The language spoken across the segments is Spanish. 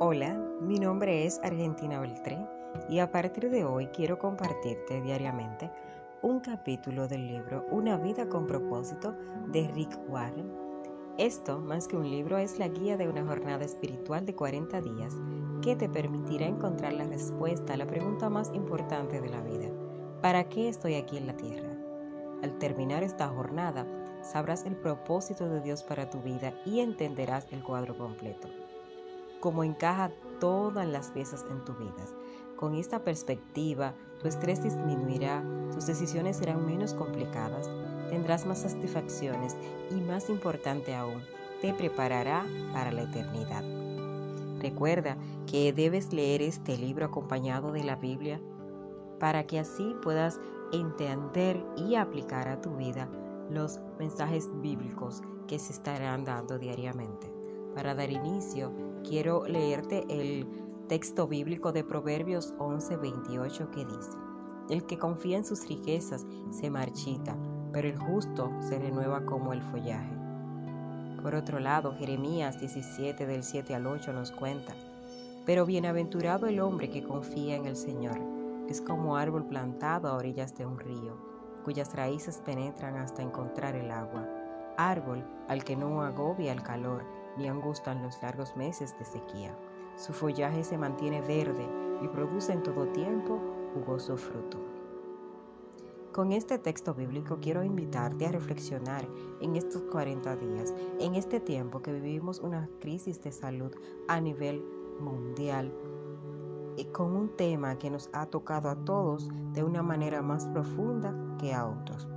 Hola, mi nombre es Argentina Beltré y a partir de hoy quiero compartirte diariamente un capítulo del libro Una vida con propósito de Rick Warren. Esto, más que un libro, es la guía de una jornada espiritual de 40 días que te permitirá encontrar la respuesta a la pregunta más importante de la vida. ¿Para qué estoy aquí en la tierra? Al terminar esta jornada, sabrás el propósito de Dios para tu vida y entenderás el cuadro completo cómo encaja todas las piezas en tu vida. Con esta perspectiva, tu estrés disminuirá, tus decisiones serán menos complicadas, tendrás más satisfacciones y más importante aún, te preparará para la eternidad. Recuerda que debes leer este libro acompañado de la Biblia para que así puedas entender y aplicar a tu vida los mensajes bíblicos que se estarán dando diariamente. Para dar inicio, quiero leerte el texto bíblico de Proverbios 11:28 que dice, El que confía en sus riquezas se marchita, pero el justo se renueva como el follaje. Por otro lado, Jeremías 17 del 7 al 8 nos cuenta, Pero bienaventurado el hombre que confía en el Señor, es como árbol plantado a orillas de un río, cuyas raíces penetran hasta encontrar el agua, árbol al que no agobia el calor, ni angustan los largos meses de sequía. Su follaje se mantiene verde y produce en todo tiempo jugoso fruto. Con este texto bíblico quiero invitarte a reflexionar en estos 40 días, en este tiempo que vivimos una crisis de salud a nivel mundial, y con un tema que nos ha tocado a todos de una manera más profunda que a otros.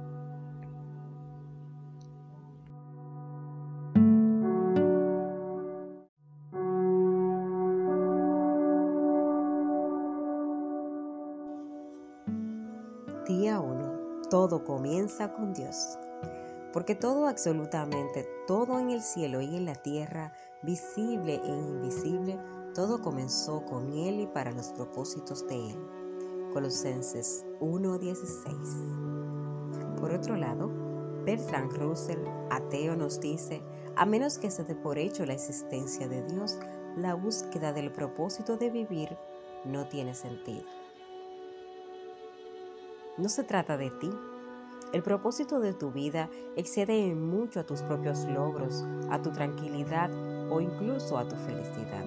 Día 1. Todo comienza con Dios. Porque todo, absolutamente todo en el cielo y en la tierra, visible e invisible, todo comenzó con Él y para los propósitos de Él. Colosenses 1:16. Por otro lado, Bertrand Russell, ateo, nos dice, a menos que se dé por hecho la existencia de Dios, la búsqueda del propósito de vivir no tiene sentido. No se trata de ti. El propósito de tu vida excede en mucho a tus propios logros, a tu tranquilidad o incluso a tu felicidad.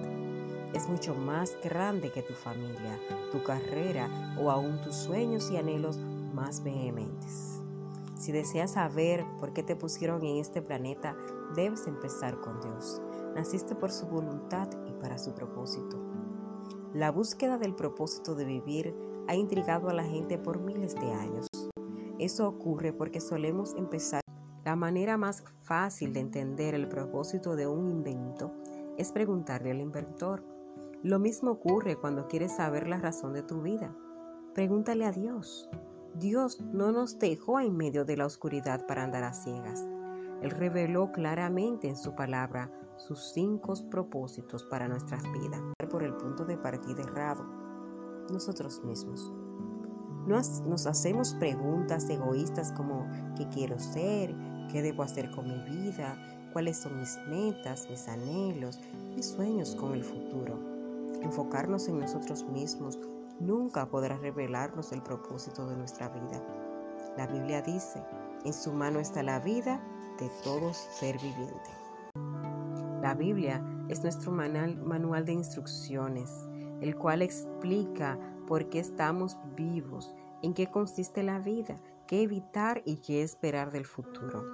Es mucho más grande que tu familia, tu carrera o aún tus sueños y anhelos más vehementes. Si deseas saber por qué te pusieron en este planeta, debes empezar con Dios. Naciste por su voluntad y para su propósito. La búsqueda del propósito de vivir ha intrigado a la gente por miles de años. Eso ocurre porque solemos empezar. La manera más fácil de entender el propósito de un invento es preguntarle al inventor. Lo mismo ocurre cuando quieres saber la razón de tu vida. Pregúntale a Dios. Dios no nos dejó en medio de la oscuridad para andar a ciegas. Él reveló claramente en su palabra sus cinco propósitos para nuestras vidas. Por el punto de partida errado nosotros mismos. Nos, hacemos preguntas egoístas como ¿qué quiero ser? ¿Qué debo hacer con mi vida? ¿Cuáles son mis metas, mis anhelos, mis sueños con el futuro? Enfocarnos en nosotros mismos nunca podrá revelarnos el propósito de nuestra vida. La Biblia dice, en su mano está la vida de todo ser viviente. La Biblia es nuestro manual de instrucciones el cual explica por qué estamos vivos, en qué consiste la vida, qué evitar y qué esperar del futuro.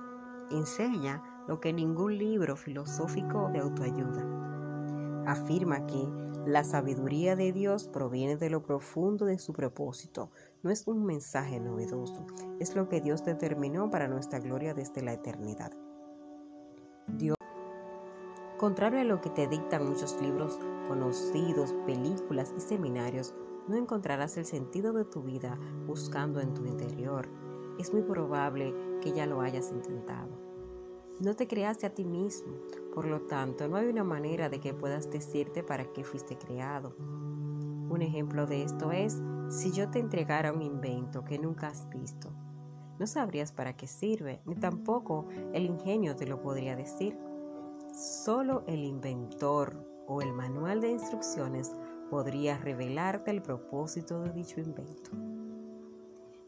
Enseña lo que ningún libro filosófico de autoayuda. Afirma que la sabiduría de Dios proviene de lo profundo de su propósito. No es un mensaje novedoso, es lo que Dios determinó para nuestra gloria desde la eternidad. Dios Contrario a lo que te dictan muchos libros conocidos, películas y seminarios, no encontrarás el sentido de tu vida buscando en tu interior. Es muy probable que ya lo hayas intentado. No te creaste a ti mismo, por lo tanto no hay una manera de que puedas decirte para qué fuiste creado. Un ejemplo de esto es si yo te entregara un invento que nunca has visto. No sabrías para qué sirve, ni tampoco el ingenio te lo podría decir. Solo el inventor o el manual de instrucciones podría revelarte el propósito de dicho invento.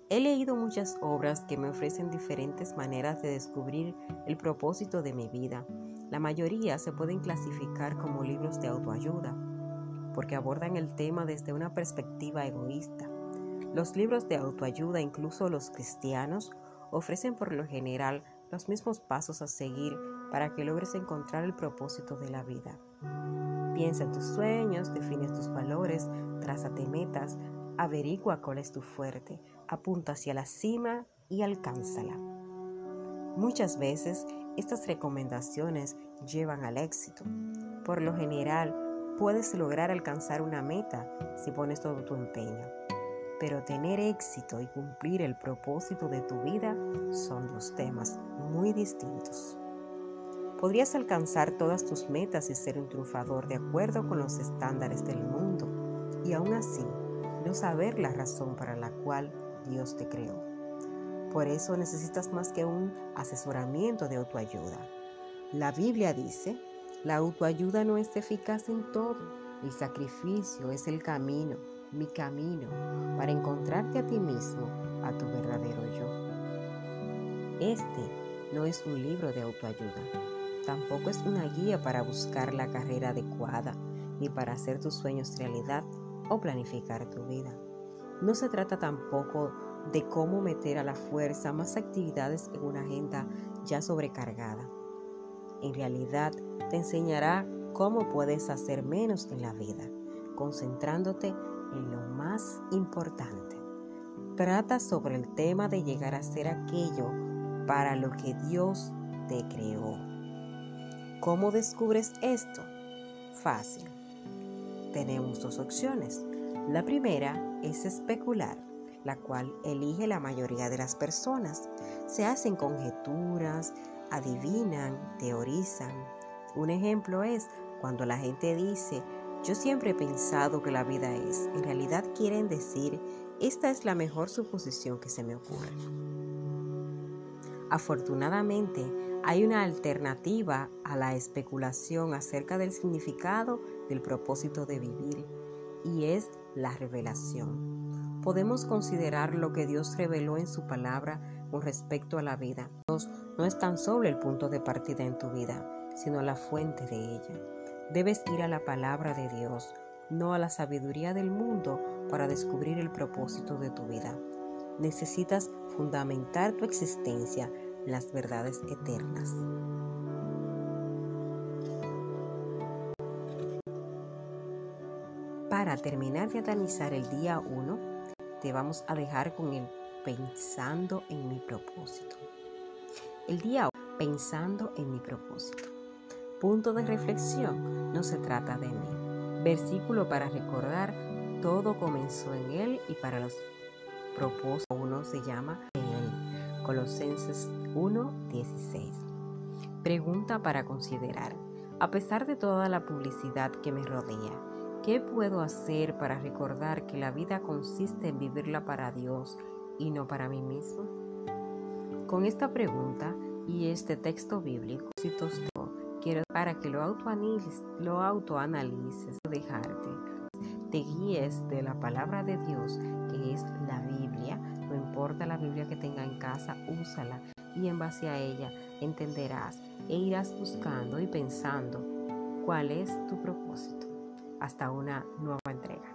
He leído muchas obras que me ofrecen diferentes maneras de descubrir el propósito de mi vida. La mayoría se pueden clasificar como libros de autoayuda, porque abordan el tema desde una perspectiva egoísta. Los libros de autoayuda, incluso los cristianos, ofrecen por lo general los mismos pasos a seguir para que logres encontrar el propósito de la vida. Piensa en tus sueños, define tus valores, trázate metas, averigua cuál es tu fuerte, apunta hacia la cima y alcánzala. Muchas veces estas recomendaciones llevan al éxito. Por lo general, puedes lograr alcanzar una meta si pones todo tu empeño. Pero tener éxito y cumplir el propósito de tu vida son dos temas muy distintos. Podrías alcanzar todas tus metas y ser un triunfador de acuerdo con los estándares del mundo y aún así no saber la razón para la cual Dios te creó. Por eso necesitas más que un asesoramiento de autoayuda. La Biblia dice, la autoayuda no es eficaz en todo. El sacrificio es el camino, mi camino, para encontrarte a ti mismo, a tu verdadero yo. Este no es un libro de autoayuda Tampoco es una guía para buscar la carrera adecuada, ni para hacer tus sueños realidad o planificar tu vida. No se trata tampoco de cómo meter a la fuerza más actividades en una agenda ya sobrecargada. En realidad, te enseñará cómo puedes hacer menos en la vida, concentrándote en lo más importante. Trata sobre el tema de llegar a ser aquello para lo que Dios te creó. ¿Cómo descubres esto? Fácil. Tenemos dos opciones. La primera es especular, la cual elige la mayoría de las personas. Se hacen conjeturas, adivinan, teorizan. Un ejemplo es cuando la gente dice, yo siempre he pensado que la vida es. En realidad quieren decir, esta es la mejor suposición que se me ocurre. Afortunadamente, hay una alternativa a la especulación acerca del significado del propósito de vivir y es la revelación. Podemos considerar lo que Dios reveló en su palabra con respecto a la vida. Dios no es tan solo el punto de partida en tu vida, sino la fuente de ella. Debes ir a la palabra de Dios, no a la sabiduría del mundo para descubrir el propósito de tu vida. Necesitas fundamentar tu existencia las verdades eternas. Para terminar de analizar el día 1, te vamos a dejar con el pensando en mi propósito. El día 1, pensando en mi propósito. Punto de reflexión, no se trata de mí. Versículo para recordar, todo comenzó en Él y para los propósitos uno se llama Colosenses 1:16. Pregunta para considerar. A pesar de toda la publicidad que me rodea, ¿qué puedo hacer para recordar que la vida consiste en vivirla para Dios y no para mí mismo? Con esta pregunta y este texto bíblico, quiero para que lo autoanalices, lo autoanalices, dejarte, te guíes de la palabra de Dios, que es importa la Biblia que tenga en casa, úsala y en base a ella entenderás e irás buscando y pensando cuál es tu propósito. Hasta una nueva entrega.